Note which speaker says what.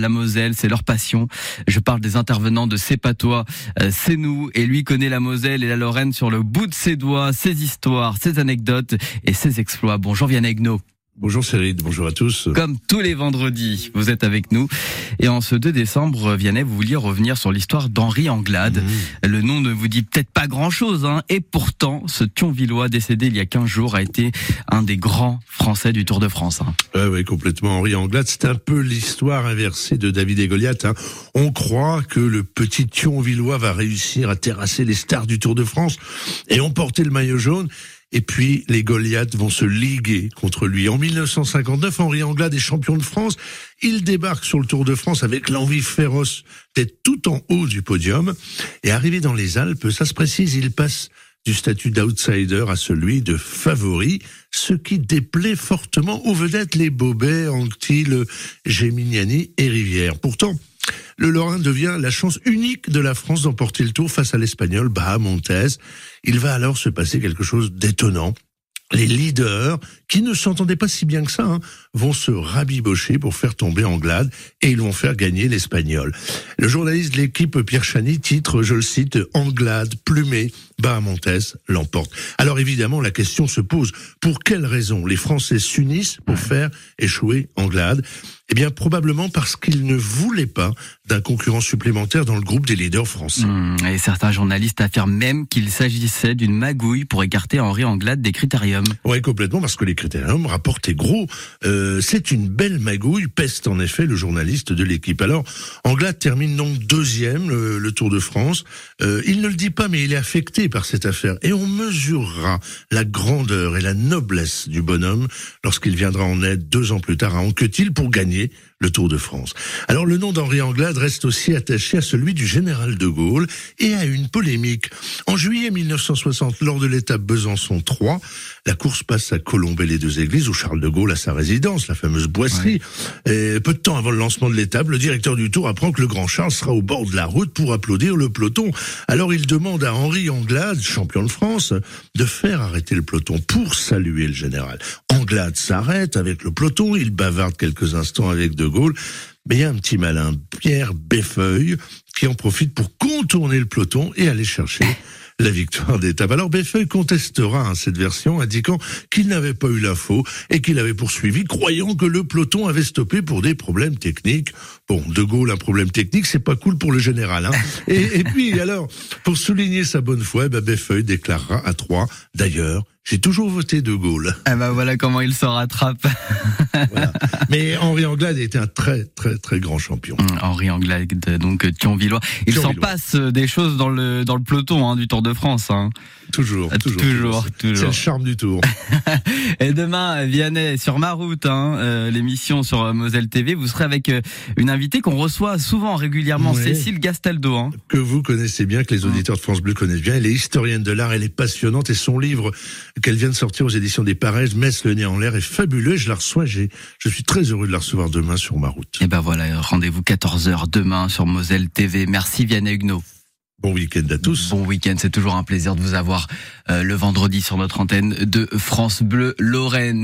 Speaker 1: La Moselle, c'est leur passion. Je parle des intervenants de C'est pas toi, euh, c'est nous. Et lui connaît la Moselle et la Lorraine sur le bout de ses doigts, ses histoires, ses anecdotes et ses exploits. Bonjour Vianney Gno.
Speaker 2: Bonjour Cyril, bonjour à tous.
Speaker 1: Comme tous les vendredis, vous êtes avec nous. Et en ce 2 décembre, Vianney, vous vouliez revenir sur l'histoire d'Henri Anglade.
Speaker 2: Mmh.
Speaker 1: Le nom ne vous dit peut-être pas grand-chose, hein. et pourtant, ce Thionvillois décédé il y a 15 jours a été un des grands Français du Tour de France. Hein.
Speaker 2: Ouais, ouais, complètement. Henri Anglade, c'est un peu l'histoire inversée de David et Goliath. Hein. On croit que le petit Thionvillois va réussir à terrasser les stars du Tour de France et emporter le maillot jaune. Et puis, les Goliaths vont se liguer contre lui. En 1959, Henri Anglade est champion de France. Il débarque sur le Tour de France avec l'envie féroce d'être tout en haut du podium. Et arrivé dans les Alpes, ça se précise, il passe du statut d'outsider à celui de favori, ce qui déplaît fortement aux vedettes les Bobet, Anctil, Géminiani et Rivière. Pourtant, le Lorrain devient la chance unique de la France d'emporter le tour face à l'Espagnol Bahamontes. Il va alors se passer quelque chose d'étonnant. Les leaders, qui ne s'entendaient pas si bien que ça, hein, vont se rabibocher pour faire tomber Anglade et ils vont faire gagner l'Espagnol. Le journaliste de l'équipe Pierre Chani titre, je le cite, Anglade, plumé, Bahamontes l'emporte. Alors évidemment, la question se pose, pour quelles raisons les Français s'unissent pour faire échouer Anglade? Eh bien, probablement parce qu'ils ne voulaient pas d'un concurrent supplémentaire dans le groupe des leaders français.
Speaker 1: Mmh, et certains journalistes affirment même qu'il s'agissait d'une magouille pour écarter Henri Anglade des critériums.
Speaker 2: Oui, complètement, parce que les critériums rapportaient gros. Euh, c'est une belle magouille, peste en effet le journaliste de l'équipe. Alors, Anglade termine donc deuxième le, le Tour de France. Euh, il ne le dit pas, mais il est affecté par cette affaire. Et on mesurera la grandeur et la noblesse du bonhomme lorsqu'il viendra en aide deux ans plus tard à Anquetil pour gagner le Tour de France. Alors le nom d'Henri Anglade reste aussi attaché à celui du général de Gaulle et à une polémique. En juillet 1960, lors de l'étape Besançon 3, la course passe à Colombey les deux églises où Charles de Gaulle a sa résidence, la fameuse boisserie. Et peu de temps avant le lancement de l'étape, le directeur du Tour apprend que le grand Charles sera au bord de la route pour applaudir le peloton. Alors il demande à Henri Anglade, champion de France, de faire arrêter le peloton pour saluer le général. Anglade s'arrête avec le peloton, il bavarde quelques instants avec De Gaulle, mais il y a un petit malin, Pierre Beffeuille, qui en profite pour contourner le peloton et aller chercher la victoire d'étape. Alors Beffeuille contestera hein, cette version, indiquant qu'il n'avait pas eu l'info et qu'il avait poursuivi, croyant que le peloton avait stoppé pour des problèmes techniques. Bon, De Gaulle, un problème technique, c'est pas cool pour le général. Hein. et, puis alors, pour souligner sa bonne foi, eh ben déclarera à trois, d'ailleurs, j'ai toujours voté De Gaulle.
Speaker 1: Eh ben voilà comment il se rattrape.
Speaker 2: voilà. Mais Henri Anglade était un très très très grand champion.
Speaker 1: Mmh, Henri Anglade, donc Thionvillois. Il s'en passe des choses dans le dans le peloton hein, du Tour de France. Hein.
Speaker 2: Toujours, toujours,
Speaker 1: toujours, toujours.
Speaker 2: C'est le charme du Tour.
Speaker 1: Et demain, Vianney sur ma route, hein, euh, l'émission sur Moselle TV, vous serez avec euh, une invitée qu'on reçoit souvent régulièrement,
Speaker 2: Ouais.
Speaker 1: Cécile Gastaldo. Hein.
Speaker 2: que vous connaissez bien, que les auditeurs de France Bleu connaissent bien. Elle est historienne de l'art, elle est passionnante et son livre qu'elle vient de sortir aux éditions des Pareilles, Metz le nez en l'air, est fabuleux. Je la reçois, j'ai, je suis très heureux de la recevoir demain sur ma route.
Speaker 1: Et ben voilà, rendez-vous 14h demain sur Moselle TV. Merci Vianney Huguenot.
Speaker 2: Bon week-end à tous.
Speaker 1: Bon week-end, c'est toujours un plaisir de vous avoir euh, le vendredi sur notre antenne de France Bleu Lorraine.